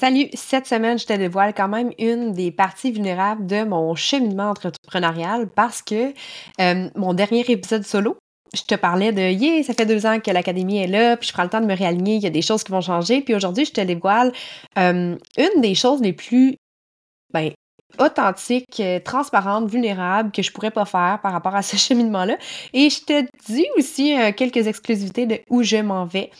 Salut, cette semaine, je te dévoile quand même une des parties vulnérables de mon cheminement entrepreneurial parce que euh, mon dernier épisode solo, je te parlais de yeah, ça fait deux ans que l'académie est là, puis je prends le temps de me réaligner, il y a des choses qui vont changer, puis aujourd'hui, je te dévoile euh, une des choses les plus ben, authentiques, euh, transparentes, vulnérables que je pourrais pas faire par rapport à ce cheminement-là. Et je te dis aussi quelques exclusivités de où je m'en vais.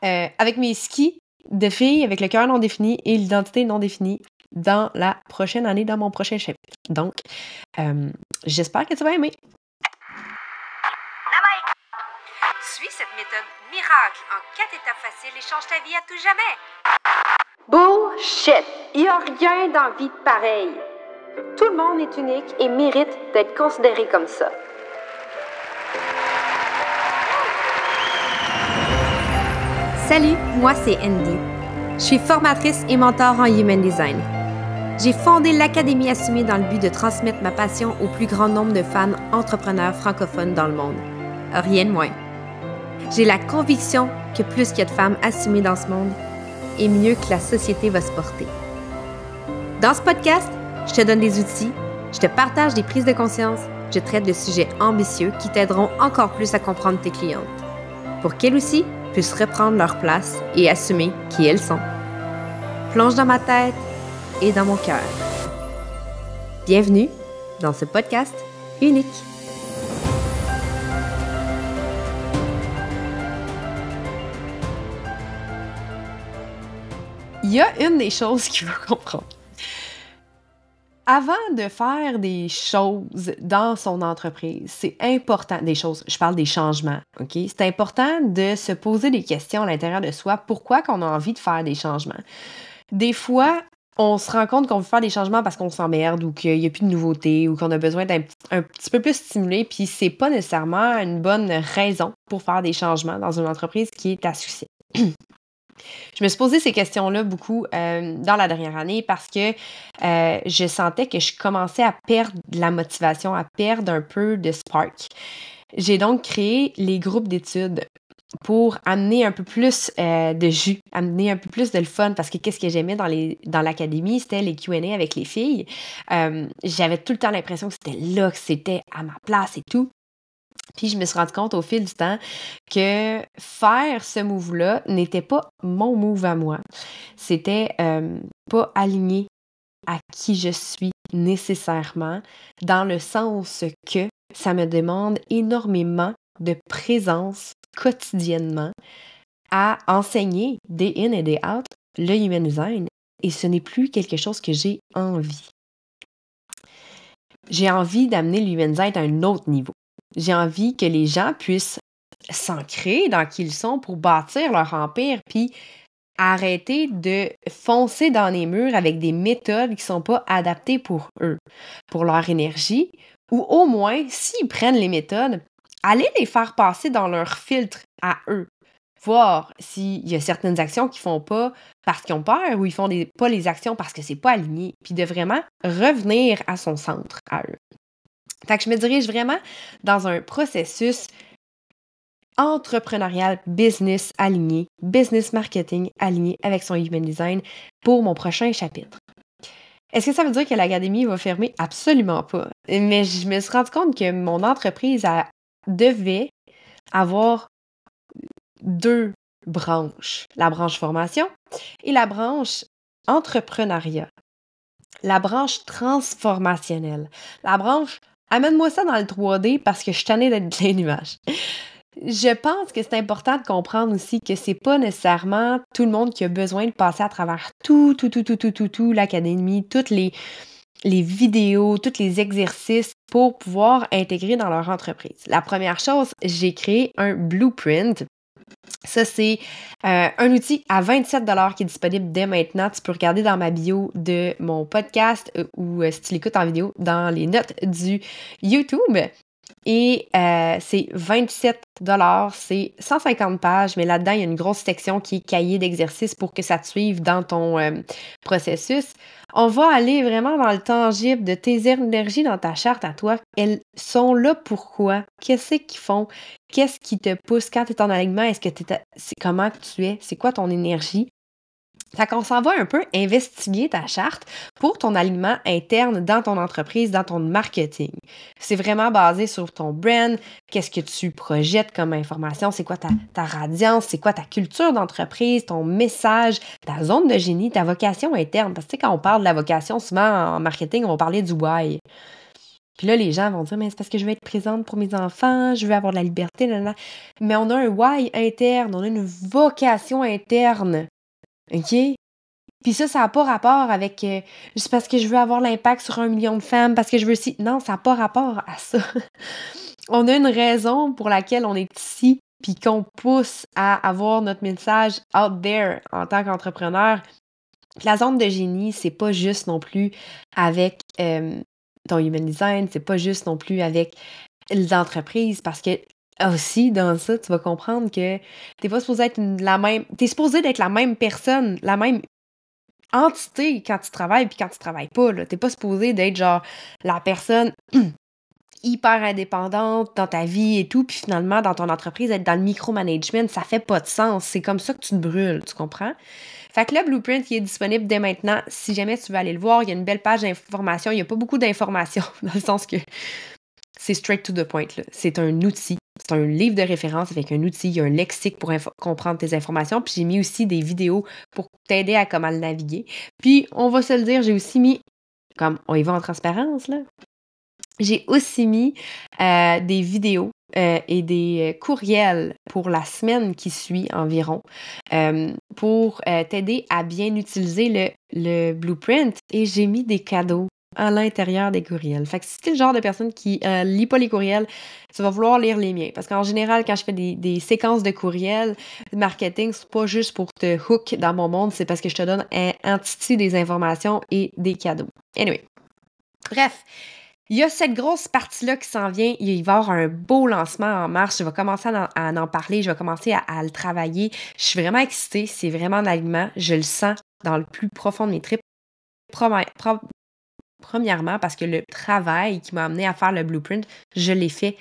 avec mes skis, de filles avec le cœur non défini et l'identité non définie dans la prochaine année, dans mon prochain chapitre. Donc, euh, j'espère que tu vas aimer. Suis cette méthode miracle en quatre étapes faciles et change ta vie à tout jamais. Bullshit! Il n'y a rien dans vie de pareil. Tout le monde est unique et mérite d'être considéré comme ça. Salut, moi c'est Andy. Je suis formatrice et mentor en Human Design. J'ai fondé l'Académie Assumée dans le but de transmettre ma passion au plus grand nombre de femmes entrepreneurs francophones dans le monde. Rien de moins. J'ai la conviction que plus qu'il y a de femmes assumées dans ce monde, et mieux que la société va se porter. Dans ce podcast, je te donne des outils, je te partage des prises de conscience, je traite de sujets ambitieux qui t'aideront encore plus à comprendre tes clientes. Pour qu'elles aussi puissent reprendre leur place et assumer qui elles sont. Plonge dans ma tête et dans mon cœur. Bienvenue dans ce podcast unique. Il y a une des choses qu'il faut comprendre avant de faire des choses dans son entreprise, c'est important, des choses, je parle des changements, OK? C'est important de se poser des questions à l'intérieur de soi. Pourquoi qu'on a envie de faire des changements? Des fois, on se rend compte qu'on veut faire des changements parce qu'on s'emmerde ou qu'il n'y a plus de nouveautés ou qu'on a besoin d'être un petit peu plus stimulé, puis c'est pas nécessairement une bonne raison pour faire des changements dans une entreprise qui est à succès. Je me suis posé ces questions-là beaucoup euh, dans la dernière année parce que euh, je sentais que je commençais à perdre la motivation, à perdre un peu de spark. J'ai donc créé les groupes d'études pour amener un peu plus euh, de jus, amener un peu plus de fun, parce que qu'est-ce que j'aimais dans, dans l'académie, c'était les Q&A avec les filles. j'avais tout le temps l'impression que c'était là, que c'était à ma place et tout. Puis je me suis rendu compte au fil du temps que faire ce move-là n'était pas mon move à moi. C'était euh, pas aligné à qui je suis nécessairement, dans le sens que ça me demande énormément de présence quotidiennement à enseigner des in et des out le human design et ce n'est plus quelque chose que j'ai envie. J'ai envie d'amener le human design à un autre niveau. J'ai envie que les gens puissent s'ancrer dans qui ils sont pour bâtir leur empire, puis arrêter de foncer dans les murs avec des méthodes qui ne sont pas adaptées pour eux, pour leur énergie, ou au moins, s'ils prennent les méthodes, aller les faire passer dans leur filtre à eux. Voir s'il y a certaines actions qu'ils font pas parce qu'ils ont peur ou ils font pas les actions parce que c'est pas aligné, puis de vraiment revenir à son centre à eux. Fait que je me dirige vraiment dans un processus entrepreneurial, business aligné, business marketing aligné avec son human design pour mon prochain chapitre. Est-ce que ça veut dire que l'académie va fermer? Absolument pas. Mais je me suis rendu compte que mon entreprise devait avoir deux branches. La branche formation et la branche entrepreneuriat. La branche transformationnelle. La branche Amène-moi ça dans le 3D parce que je suis tannée d'être plein d'images. Je pense que c'est important de comprendre aussi que c'est pas nécessairement tout le monde qui a besoin de passer à travers tout, tout, tout, tout, tout, tout, tout l'académie, toutes les, les vidéos, tous les exercices pour pouvoir intégrer dans leur entreprise. La première chose, j'ai créé un blueprint ça, c'est euh, un outil à 27 qui est disponible dès maintenant. Tu peux regarder dans ma bio de mon podcast euh, ou euh, si tu l'écoutes en vidéo dans les notes du YouTube. Et c'est 27 c'est 150 pages, mais là-dedans, il y a une grosse section qui est cahier d'exercice pour que ça te suive dans ton processus. On va aller vraiment dans le tangible de tes énergies dans ta charte à toi. Elles sont là pourquoi? Qu'est-ce qu'ils font? Qu'est-ce qui te pousse? Quand tu es en alignement? Est-ce que tu c'est comment tu es? C'est quoi ton énergie? Fait qu'on s'en va un peu investiguer ta charte pour ton alignement interne dans ton entreprise, dans ton marketing. C'est vraiment basé sur ton brand, qu'est-ce que tu projettes comme information, c'est quoi ta, ta radiance, c'est quoi ta culture d'entreprise, ton message, ta zone de génie, ta vocation interne? Parce que quand on parle de la vocation, souvent en marketing, on va parler du why. Puis là, les gens vont dire, mais c'est parce que je veux être présente pour mes enfants, je veux avoir de la liberté, mais on a un why interne, on a une vocation interne. OK? Puis ça, ça n'a pas rapport avec euh, juste parce que je veux avoir l'impact sur un million de femmes, parce que je veux si. Non, ça n'a pas rapport à ça. on a une raison pour laquelle on est ici, puis qu'on pousse à avoir notre message out there en tant qu'entrepreneur. La zone de génie, c'est pas juste non plus avec euh, ton human design, c'est pas juste non plus avec les entreprises, parce que aussi, dans ça, tu vas comprendre que t'es pas supposé être la même. T'es supposé d'être la même personne, la même entité quand tu travailles puis quand tu travailles pas. T'es pas supposé d'être genre la personne hyper indépendante dans ta vie et tout, puis finalement, dans ton entreprise, être dans le micromanagement, ça fait pas de sens. C'est comme ça que tu te brûles, tu comprends? Fait que le blueprint, il est disponible dès maintenant. Si jamais tu veux aller le voir, il y a une belle page d'information. Il n'y a pas beaucoup d'informations, dans le sens que c'est straight to the point. C'est un outil. Un livre de référence avec un outil. Un lexique pour comprendre tes informations. Puis j'ai mis aussi des vidéos pour t'aider à comment le naviguer. Puis on va se le dire, j'ai aussi mis, comme on y va en transparence, là, j'ai aussi mis euh, des vidéos euh, et des courriels pour la semaine qui suit environ euh, pour t'aider à bien utiliser le blueprint. Et j'ai mis des cadeaux à l'intérieur des courriels. Fait que si t'es le genre de personne qui euh, lit pas les courriels, tu vas vouloir lire les miens. Parce qu'en général, quand je fais des, séquences de courriels, de marketing, c'est pas juste pour te hook dans mon monde, c'est parce que je te donne un entité des informations et des cadeaux. Anyway. Bref. Il y a cette grosse partie-là qui s'en vient. Il va y avoir un beau lancement en mars. Je vais commencer à en, parler. Je vais commencer à, le travailler. Je suis vraiment excitée. C'est vraiment un aliment. Je le sens dans le plus profond de mes tripes. Premièrement, parce que le travail qui m'a amené à faire le blueprint, je l'ai fait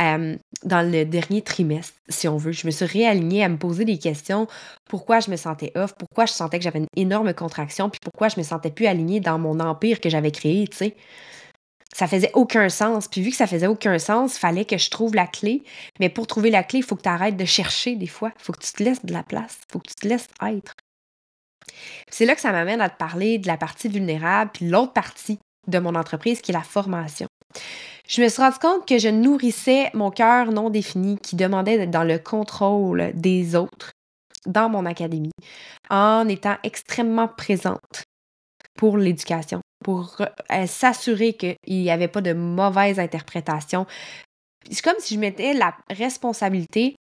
euh, dans le dernier trimestre, si on veut. Je me suis réalignée à me poser des questions. Pourquoi je me sentais off? Pourquoi je sentais que j'avais une énorme contraction? Puis pourquoi je me sentais plus alignée dans mon empire que j'avais créé, tu sais? Ça faisait aucun sens. Puis vu que ça faisait aucun sens, il fallait que je trouve la clé. Mais pour trouver la clé, il faut que tu arrêtes de chercher des fois. Il faut que tu te laisses de la place. Il faut que tu te laisses être. C'est là que ça m'amène à te parler de la partie vulnérable, puis l'autre partie de mon entreprise qui est la formation. Je me suis rendu compte que je nourrissais mon cœur non défini qui demandait d'être dans le contrôle des autres dans mon académie en étant extrêmement présente pour l'éducation, pour euh, s'assurer qu'il n'y avait pas de mauvaise interprétation. C'est comme si je mettais la responsabilité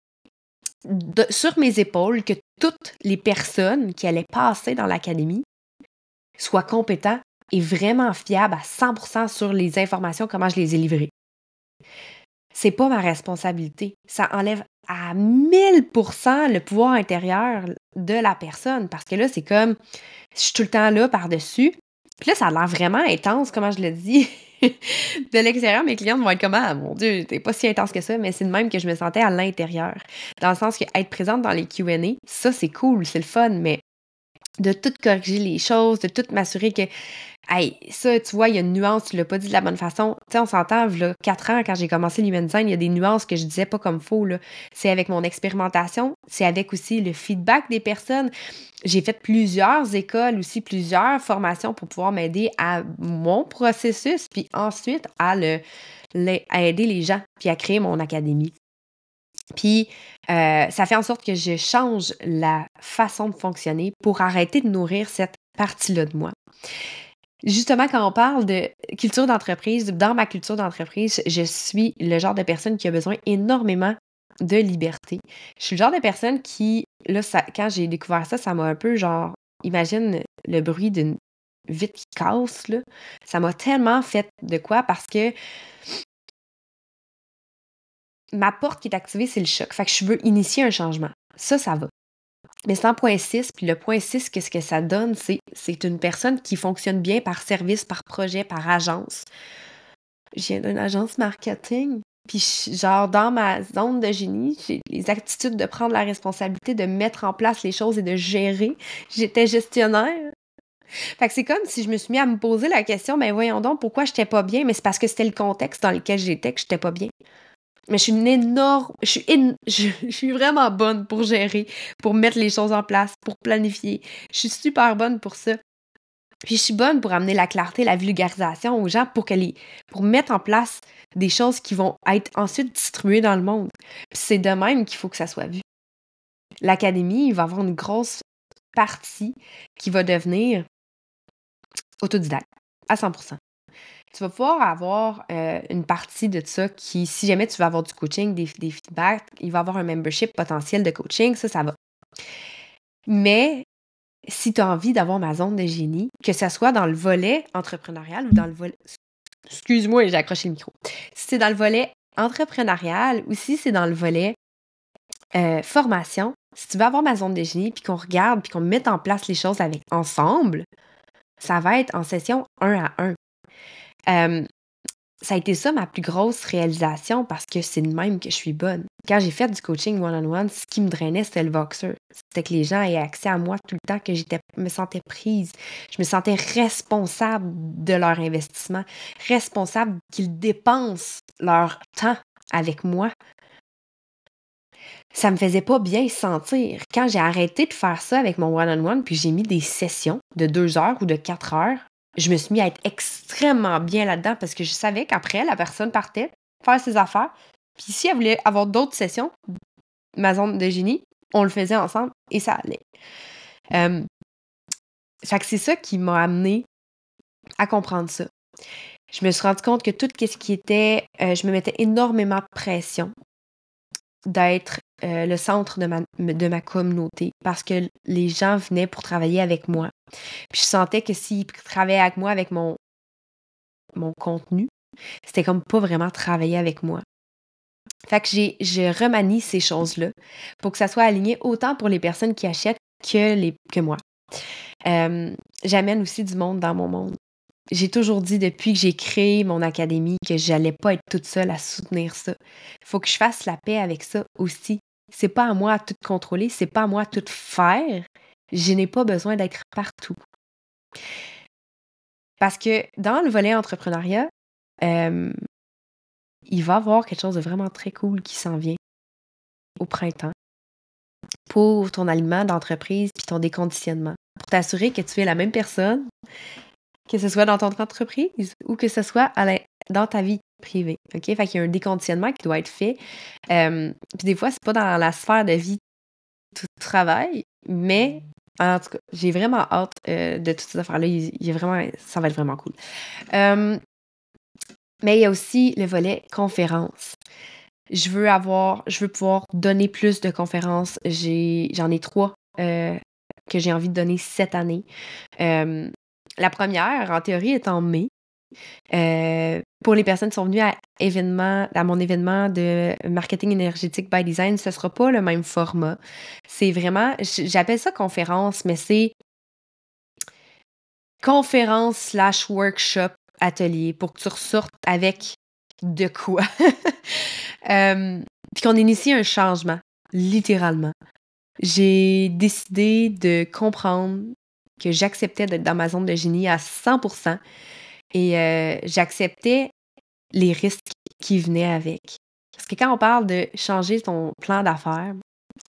sur mes épaules que toutes les personnes qui allaient passer dans l'académie soient compétents et vraiment fiables à 100% sur les informations, comment je les ai livrées. C'est pas ma responsabilité. Ça enlève à 1000% le pouvoir intérieur de la personne parce que là, c'est comme je suis tout le temps là par-dessus. Puis là, ça a l'air vraiment intense, comment je le dis. de l'extérieur, mes clientes vont être comme Ah mon Dieu, t'es pas si intense que ça, mais c'est de même que je me sentais à l'intérieur. Dans le sens que être présente dans les QA, ça c'est cool, c'est le fun, mais de tout corriger les choses, de tout m'assurer que Hey, ça, tu vois, il y a une nuance, tu l'as pas dit de la bonne façon. Tu sais, on s'entend, là, quatre ans, quand j'ai commencé l'human design, il y a des nuances que je disais pas comme faux, là. C'est avec mon expérimentation, c'est avec aussi le feedback des personnes. J'ai fait plusieurs écoles aussi, plusieurs formations pour pouvoir m'aider à mon processus, puis ensuite à, à aider les gens, puis à créer mon académie. Puis, euh, ça fait en sorte que je change la façon de fonctionner pour arrêter de nourrir cette partie-là de moi. Justement, quand on parle de culture d'entreprise, dans ma culture d'entreprise, je suis le genre de personne qui a besoin énormément de liberté. Je suis le genre de personne qui, là, quand j'ai découvert ça, ça m'a un peu genre, imagine le bruit d'une vitre qui casse, là. Ça m'a tellement fait de quoi parce que ma porte qui est activée, c'est le choc. Fait que je veux initier un changement. Ça, ça va. Mais c'est un point 6, puis le point 6, qu'est-ce que ça donne? C'est, une personne qui fonctionne bien par service, par projet, par agence. Je viens d'une agence marketing. Puis, genre, dans ma zone de génie, j'ai les attitudes de prendre la responsabilité, de mettre en place les choses et de gérer. J'étais gestionnaire. Fait que c'est comme si je me suis mis à me poser la question, ben voyons donc, pourquoi j'étais pas bien? Mais c'est parce que c'était le contexte dans lequel j'étais que j'étais pas bien. Mais je suis une énorme. Je suis, je, suis vraiment bonne pour gérer, pour mettre les choses en place, pour planifier. Je suis super bonne pour ça. Puis je suis bonne pour amener la clarté, la vulgarisation aux gens pour pour mettre en place des choses qui vont être ensuite distribuées dans le monde. c'est de même qu'il faut que ça soit vu. L'académie, il va avoir une grosse partie qui va devenir autodidacte à 100% tu vas pouvoir avoir euh, une partie de ça qui, si jamais tu veux avoir du coaching, des, feedbacks, il va avoir un membership potentiel de coaching, ça, ça va. Mais si tu as envie d'avoir ma zone de génie, que ce soit dans le volet entrepreneurial ou dans le volet. Excuse-moi, j'ai accroché le micro. Si c'est dans le volet entrepreneurial ou si c'est dans le volet euh, formation, si tu veux avoir ma zone de génie, puis qu'on regarde, puis qu'on mette en place les choses avec ensemble, ça va être en session un à un ça a été ça ma plus grosse réalisation parce que c'est de même que je suis bonne. Quand j'ai fait du coaching one-on-one, ce qui me drainait, c'était le Voxer. C'était que les gens aient accès à moi tout le temps, que j'étais, me sentais prise. Je me sentais responsable de leur investissement, responsable qu'ils dépensent leur temps avec moi. Ça me faisait pas bien sentir. Quand j'ai arrêté de faire ça avec mon one-on-one, puis j'ai mis des sessions de deux heures ou de quatre heures, je me suis mis à être extrêmement bien là-dedans parce que je savais qu'après, la personne partait faire ses affaires. Puis si elle voulait avoir d'autres sessions, ma zone de génie, on le faisait ensemble et ça allait. Euh, fait que c'est ça qui m'a amené à comprendre ça. Je me suis rendu compte que tout ce qui était, euh, je me mettais énormément de pression d'être euh, le centre de ma, communauté parce que les gens venaient pour travailler avec moi. Puis je sentais que s'ils travaillaient avec moi, avec mon, mon contenu, c'était comme pas vraiment travailler avec moi. Fait que j'ai, je remanie ces choses-là pour que ça soit aligné autant pour les personnes qui achètent que, les, que moi. Euh, j'amène aussi du monde dans mon monde j'ai toujours dit depuis que j'ai créé mon académie que j'allais pas être toute seule à soutenir ça. Il faut que je fasse la paix avec ça aussi. C'est pas à moi à tout contrôler, c'est pas à moi à tout faire. Je n'ai pas besoin d'être partout. Parce que dans le volet entrepreneuriat, euh, il va y avoir quelque chose de vraiment très cool qui s'en vient au printemps pour ton aliment d'entreprise puis ton déconditionnement. Pour t'assurer que tu es la même personne que ce soit dans ton entreprise ou que ce soit dans ta vie privée. OK? Fait qu'il y a un déconditionnement qui doit être fait. puis des fois, c'est pas dans la sphère de vie tout travail, mais en tout cas, j'ai vraiment hâte euh, de toutes ces affaires-là. Il, vraiment, ça va être vraiment cool. mais il y a aussi le volet conférence. Je veux avoir, je veux pouvoir donner plus de conférences. j'en ai trois euh, que j'ai envie de donner cette année. La première, en théorie, est en mai. Euh, pour les personnes qui sont venues à, mon événement de marketing énergétique by design, ce ne sera pas le même format. C'est vraiment, j'appelle ça conférence, mais c'est conférence slash workshop atelier pour que tu ressortes avec de quoi. euh, puis qu'on initie un changement, littéralement. J'ai décidé de comprendre que j'acceptais d'être dans ma zone de génie à 100% et euh, j'acceptais les risques qui venaient avec. Parce que quand on parle de changer ton plan d'affaires,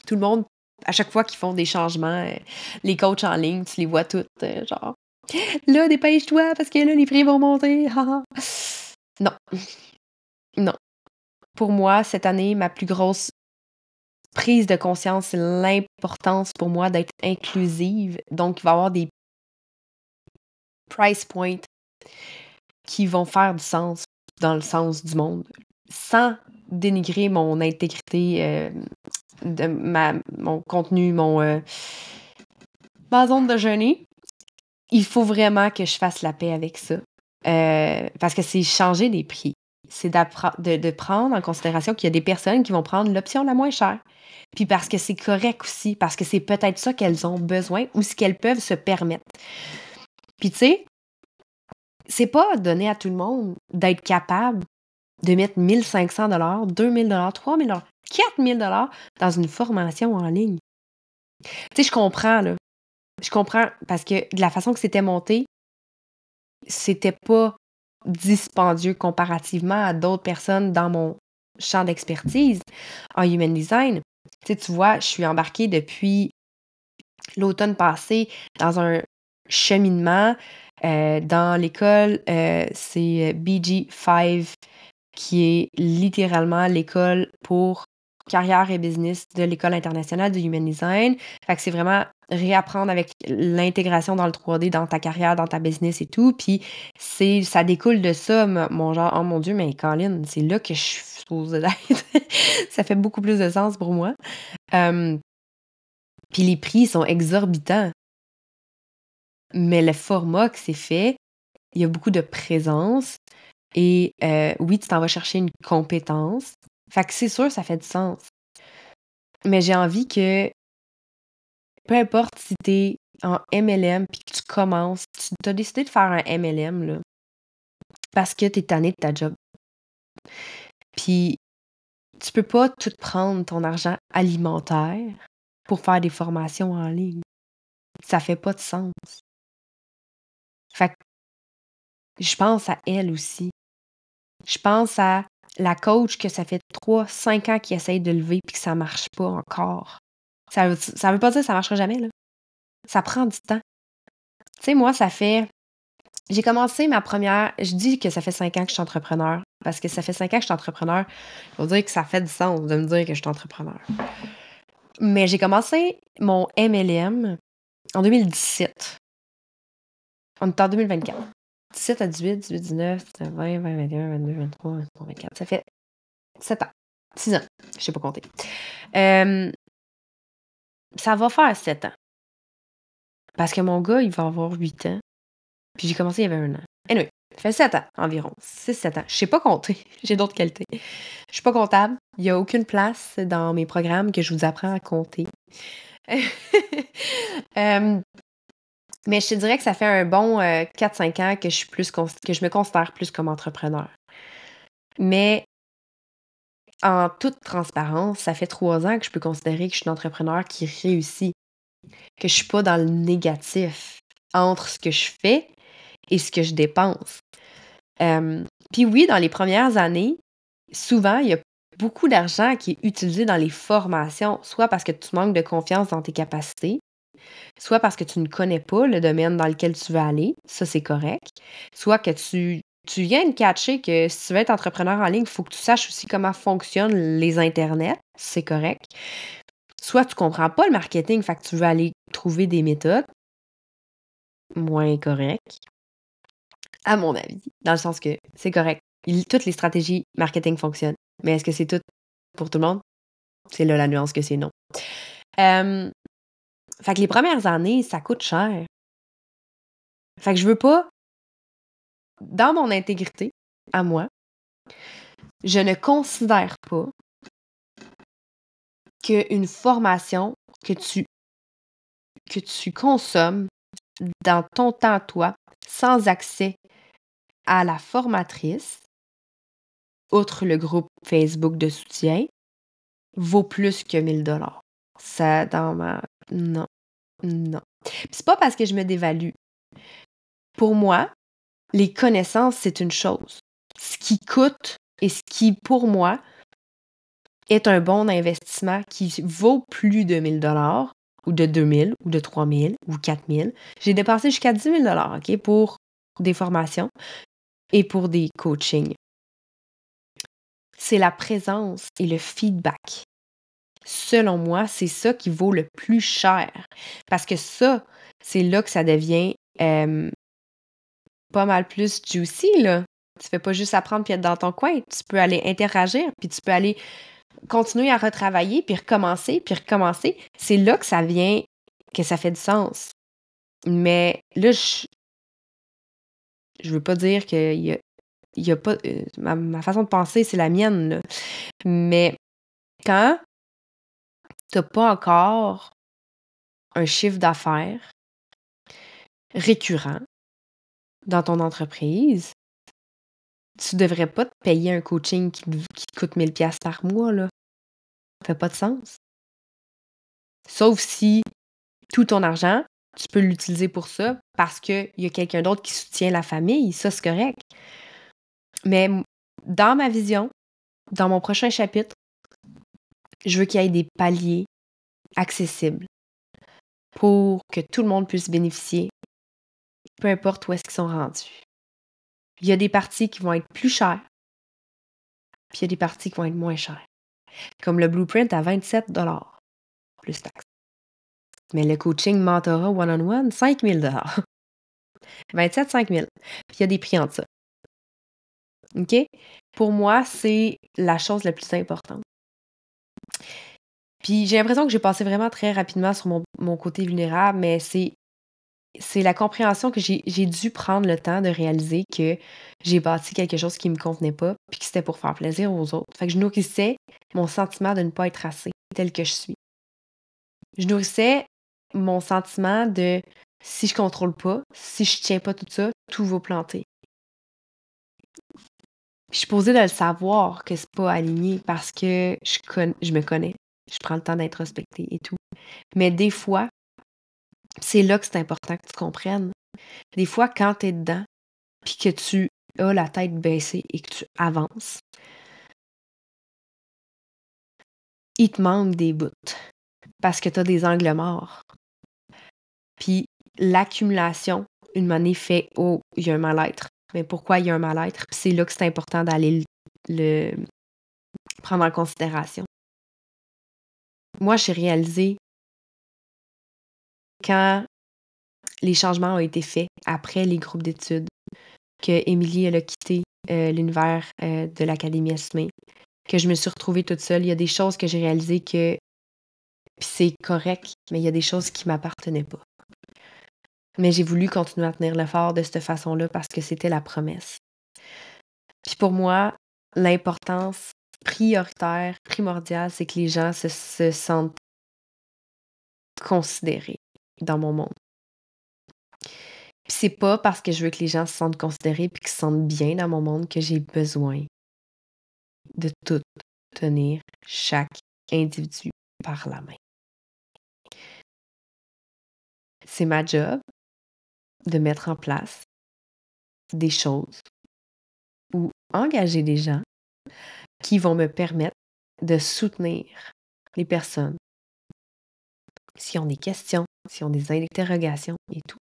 tout le monde, à chaque fois qu'ils font des changements, euh, les coachs en ligne, tu les vois toutes, euh, genre, là, dépêche-toi parce que là, les prix vont monter. non. Non. Pour moi, cette année, ma plus grosse prise de conscience, l'importance pour moi d'être inclusive. Donc, il va y avoir des price points qui vont faire du sens dans le sens du monde, sans dénigrer mon intégrité, euh, de ma, mon contenu, mon euh, ma zone de jeûner. Il faut vraiment que je fasse la paix avec ça. Euh, parce que c'est changer les prix. C'est de, prendre en considération qu'il y a des personnes qui vont prendre l'option la moins chère puis parce que c'est correct aussi, parce que c'est peut-être ça qu'elles ont besoin ou ce qu'elles peuvent se permettre. Puis tu sais, c'est pas donné à tout le monde d'être capable de mettre 1500 dollars, 2000 dollars, 3000 dollars, 4000 dollars dans une formation en ligne. Tu sais, je comprends, là. Je comprends parce que de la façon que c'était monté, c'était pas dispendieux comparativement à d'autres personnes dans mon champ d'expertise en human design. Tu sais, tu vois, je suis embarquée depuis l'automne passé dans un cheminement euh, dans l'école. Euh, c'est BG5 qui est littéralement l'école pour carrière et business de l'École internationale du Human Design. C'est vraiment réapprendre avec l'intégration dans le 3D, dans ta carrière, dans ta business et tout. Puis c'est, ça découle de ça, mon genre, oh mon Dieu, mais Colin, c'est là que je suis supposée d'être. ça fait beaucoup plus de sens pour moi. puis les prix sont exorbitants. Mais le format que c'est fait, il y a beaucoup de présence. Et euh, oui, tu t'en vas chercher une compétence. Fait que c'est sûr, ça fait du sens. Mais j'ai envie que, peu importe si t'es en MLM puis que tu commences, tu as décidé de faire un MLM, là, parce que t'es tanné de ta job. Puis, tu peux pas tout prendre ton argent alimentaire pour faire des formations en ligne. Ça fait pas de sens. Fait que je pense à elle aussi. Je pense à la coach que ça fait 3, 5 ans qu'il essaye de lever puis que ça marche pas encore. Ça veut, ça veut pas dire que ça marchera jamais, là. Ça prend du temps. Tu sais, moi, ça fait. J'ai commencé ma première. Je dis que ça fait 5 ans que je suis entrepreneur. Parce que ça fait 5 ans que je suis entrepreneur. Faut dire que ça fait du sens de me dire que je suis entrepreneur. Mais j'ai commencé mon MLM en 2017. On est en 2024. 17 à 18, 18, 19, 20, 20, 21, 22, 23, 23, 24. Ça fait 7 ans. 6 ans. Je sais pas compter. Euh, ça va faire 7 ans. Parce que mon gars, il va avoir 8 ans. Puis j'ai commencé il y avait un an. Anyway, ça fait 7 ans environ. 6-7 ans. Je sais pas compter. J'ai d'autres qualités. Je suis pas comptable. Il y a aucune place dans mes programmes que je vous apprends à compter. euh, mais je te dirais que ça fait un bon 4-5 euh, ans que je, suis plus que je me considère plus comme entrepreneur. Mais en toute transparence, ça fait trois ans que je peux considérer que je suis une entrepreneur qui réussit, que je suis pas dans le négatif entre ce que je fais et ce que je dépense. Puis oui, dans les premières années, souvent, il y a beaucoup d'argent qui est utilisé dans les formations, soit parce que tu manques de confiance dans tes capacités, soit parce que tu ne connais pas le domaine dans lequel tu veux aller, ça c'est correct, soit que tu, tu viens de catcher que si tu veux être entrepreneur en ligne, il faut que tu saches aussi comment fonctionnent les internets, c'est correct. Soit tu comprends pas le marketing, fait que tu veux aller trouver des méthodes moins correctes, à mon avis, dans le sens que c'est correct. toutes les stratégies marketing fonctionnent, mais est-ce que c'est tout pour tout le monde? C'est là la nuance que c'est non. Fait que les premières années, ça coûte cher. Fait que je veux pas, dans mon intégrité, à moi, je ne considère pas qu'une formation que tu, consommes dans ton temps, toi, sans accès à la formatrice, outre le groupe Facebook de soutien, vaut plus que 1000 dollars. Ça, dans ma non. Non. C'est pas parce que je me dévalue. Pour moi, les connaissances, c'est une chose. Ce qui coûte et ce qui, pour moi, est un bon investissement qui vaut plus de 1000 dollars ou de 2000 ou de 3000 ou 4000. J'ai dépensé jusqu'à 10 000 dollars, OK, pour des formations et pour des coachings. C'est la présence et le feedback selon moi, c'est ça qui vaut le plus cher. Parce que ça, c'est là que ça devient pas mal plus juicy, là. Tu fais pas juste apprendre puis être dans ton coin. Tu peux aller interagir, puis tu peux aller continuer à retravailler, puis recommencer, puis recommencer. C'est là que ça vient, que ça fait du sens. Mais là, je, je veux pas dire qu'il y a, y a pas. Euh, ma, ma, façon de penser, c'est la mienne, là. Mais quand tu n'as pas encore un chiffre d'affaires récurrent dans ton entreprise, tu devrais pas te payer un coaching qui, qui te coûte 1000 pièces par mois, là. Ça fait pas de sens. Sauf si tout ton argent, tu peux l'utiliser pour ça parce qu'il y a quelqu'un d'autre qui soutient la famille, ça c'est correct. Mais dans ma vision, dans mon prochain chapitre, je veux qu'il y ait des paliers accessibles pour que tout le monde puisse bénéficier, peu importe où est-ce qu'ils sont rendus. Il y a des parties qui vont être plus chères, puis il y a des parties qui vont être moins chères. Comme le blueprint à 27 plus taxes. Mais le coaching mentorat one-on-one, 5 000 27, 5 000 Puis il y a des prix en ça. OK? Pour moi, c'est la chose la plus importante. Puis j'ai l'impression que j'ai passé vraiment très rapidement sur mon, mon côté vulnérable, mais c'est c'est la compréhension que j'ai dû prendre le temps de réaliser que j'ai bâti quelque chose qui ne me convenait pas, puis que c'était pour faire plaisir aux autres. Fait que je nourrissais mon sentiment de ne pas être assez tel que je suis. Je nourrissais mon sentiment de si je contrôle pas, si je tiens pas tout ça, tout va planter. Je suis posée de le savoir que c'est pas aligné parce que je, je me connais. Je prends le temps d'être respectée et tout. Mais des fois, c'est là que c'est important que tu comprennes. Des fois, quand tu es dedans, puis que tu as la tête baissée et que tu avances, il te manque des bouts parce que tu as des angles morts. Puis l'accumulation, une monnaie fait Oh, il y a un mal-être. Mais pourquoi il y a un mal-être? c'est là que c'est important d'aller le, prendre en considération. Moi, j'ai réalisé quand les changements ont été faits après les groupes d'études, que Émilie a quitté euh, l'univers euh, de l'Académie Esmé, que je me suis retrouvée toute seule. Il y a des choses que j'ai réalisées que c'est correct, mais il y a des choses qui m'appartenaient pas. Mais j'ai voulu continuer à tenir le fort de cette façon-là parce que c'était la promesse. Puis pour moi, l'importance prioritaire, primordiale, c'est que les gens se, se sentent considérés dans mon monde. Puis c'est pas parce que je veux que les gens se sentent considérés puis qu'ils se sentent bien dans mon monde que j'ai besoin de tout tenir chaque individu par la main. C'est ma job de mettre en place des choses ou engager des gens qui vont me permettre de soutenir les personnes si ont des questions, si ont des interrogations et tout.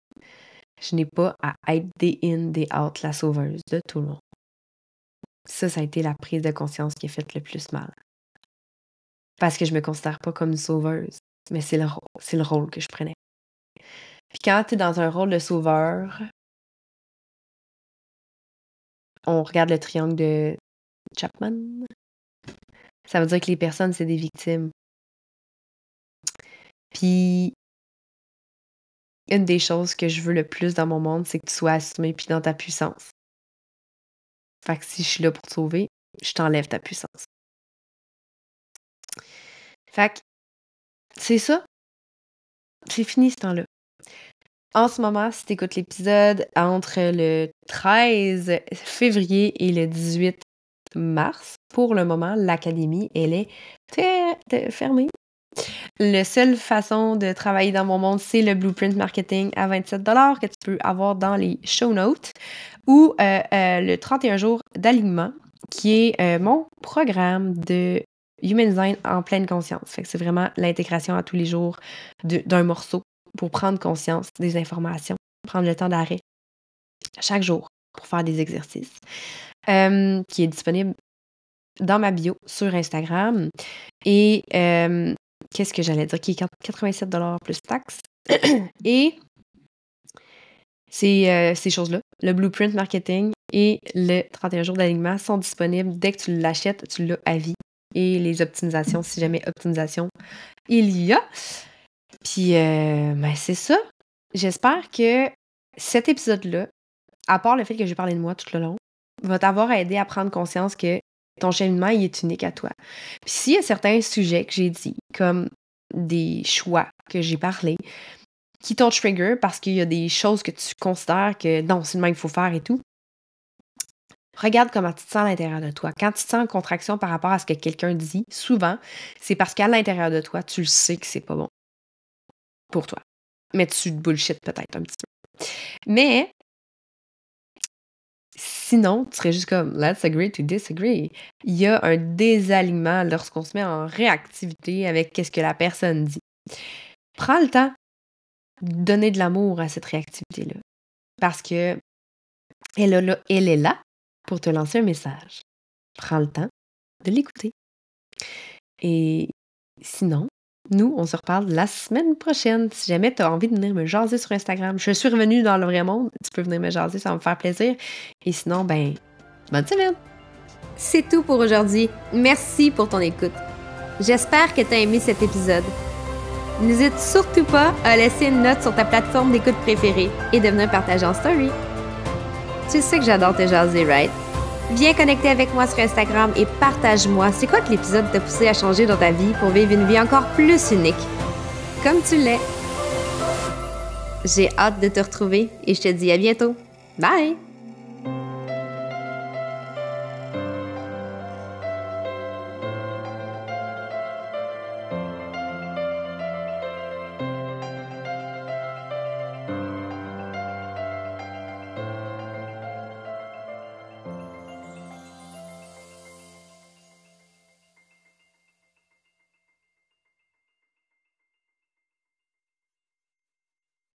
Je n'ai pas à être des in, des out, la sauveuse de tout le monde. Ça, ça a été la prise de conscience qui a fait le plus mal. Parce que je me considère pas comme une sauveuse, mais c'est le, le rôle que je prenais. Puis quand tu es dans un rôle de sauveur, on regarde le triangle de Chapman. Ça veut dire que les personnes, c'est des victimes. Puis, une des choses que je veux le plus dans mon monde, c'est que tu sois assumé puis dans ta puissance. Fait que si je suis là pour te sauver, je t'enlève ta puissance. Fait c'est ça. C'est fini ce temps-là. En ce moment, si tu écoutes l'épisode entre le 13 février et le 18 mars, pour le moment, l'académie, elle est fermée. La seule façon de travailler dans mon monde, c'est le Blueprint Marketing à 27 que tu peux avoir dans les show notes ou euh, euh, le 31 jours d'alignement, qui est euh, mon programme de Human Design en pleine conscience. Fait que c'est vraiment l'intégration à tous les jours d'un morceau pour prendre conscience des informations, prendre le temps d'arrêt chaque jour pour faire des exercices, qui est disponible dans ma bio sur Instagram. Et qu'est-ce que j'allais dire, qui est 87 plus taxes. et ces, euh, ces choses-là, le blueprint marketing et le 31 jours d'alignement sont disponibles dès que tu l'achètes, tu l'as à vie. Et les optimisations, si jamais optimisation il y a. Puis, euh, ben, c'est ça. J'espère que cet épisode-là, à part le fait que j'ai parlé de moi tout le long, va t'avoir aidé à prendre conscience que ton cheminement, il est unique à toi. Puis s'il y a certains sujets que j'ai dit, comme des choix que j'ai parlé, qui t'ont trigger parce qu'il y a des choses que tu considères que non, c'est le même qu'il faut faire et tout, Regarde comment tu te sens à l'intérieur de toi. Quand tu te sens en contraction par rapport à ce que quelqu'un dit, souvent, c'est parce qu'à l'intérieur de toi, tu le sais que c'est pas bon pour toi. Mais tu te bullshit peut-être un petit peu. Mais sinon, tu serais juste comme let's agree to disagree. Il y a un désalignement lorsqu'on se met en réactivité avec ce que la personne dit. Prends le temps de donner de l'amour à cette réactivité-là. Parce que elle est là pour te lancer un message. Prends le temps de l'écouter. Et sinon, nous, on se reparle la semaine prochaine. Si jamais tu as envie de venir me jaser sur Instagram, je suis revenue dans le vrai monde. Tu peux venir me jaser, ça va me faire plaisir. Et sinon, ben, bonne semaine! C'est tout pour aujourd'hui. Merci pour ton écoute. J'espère que tu as aimé cet épisode. N'hésite surtout pas à laisser une note sur ta plateforme d'écoute préférée et de venir en story. Tu sais que j'adore te jaser, right? Viens connecter avec moi sur Instagram et partage-moi c'est quoi que l'épisode t'a poussé à changer dans ta vie pour vivre une vie encore plus unique. Comme tu l'es. J'ai hâte de te retrouver et je te dis à bientôt. Bye!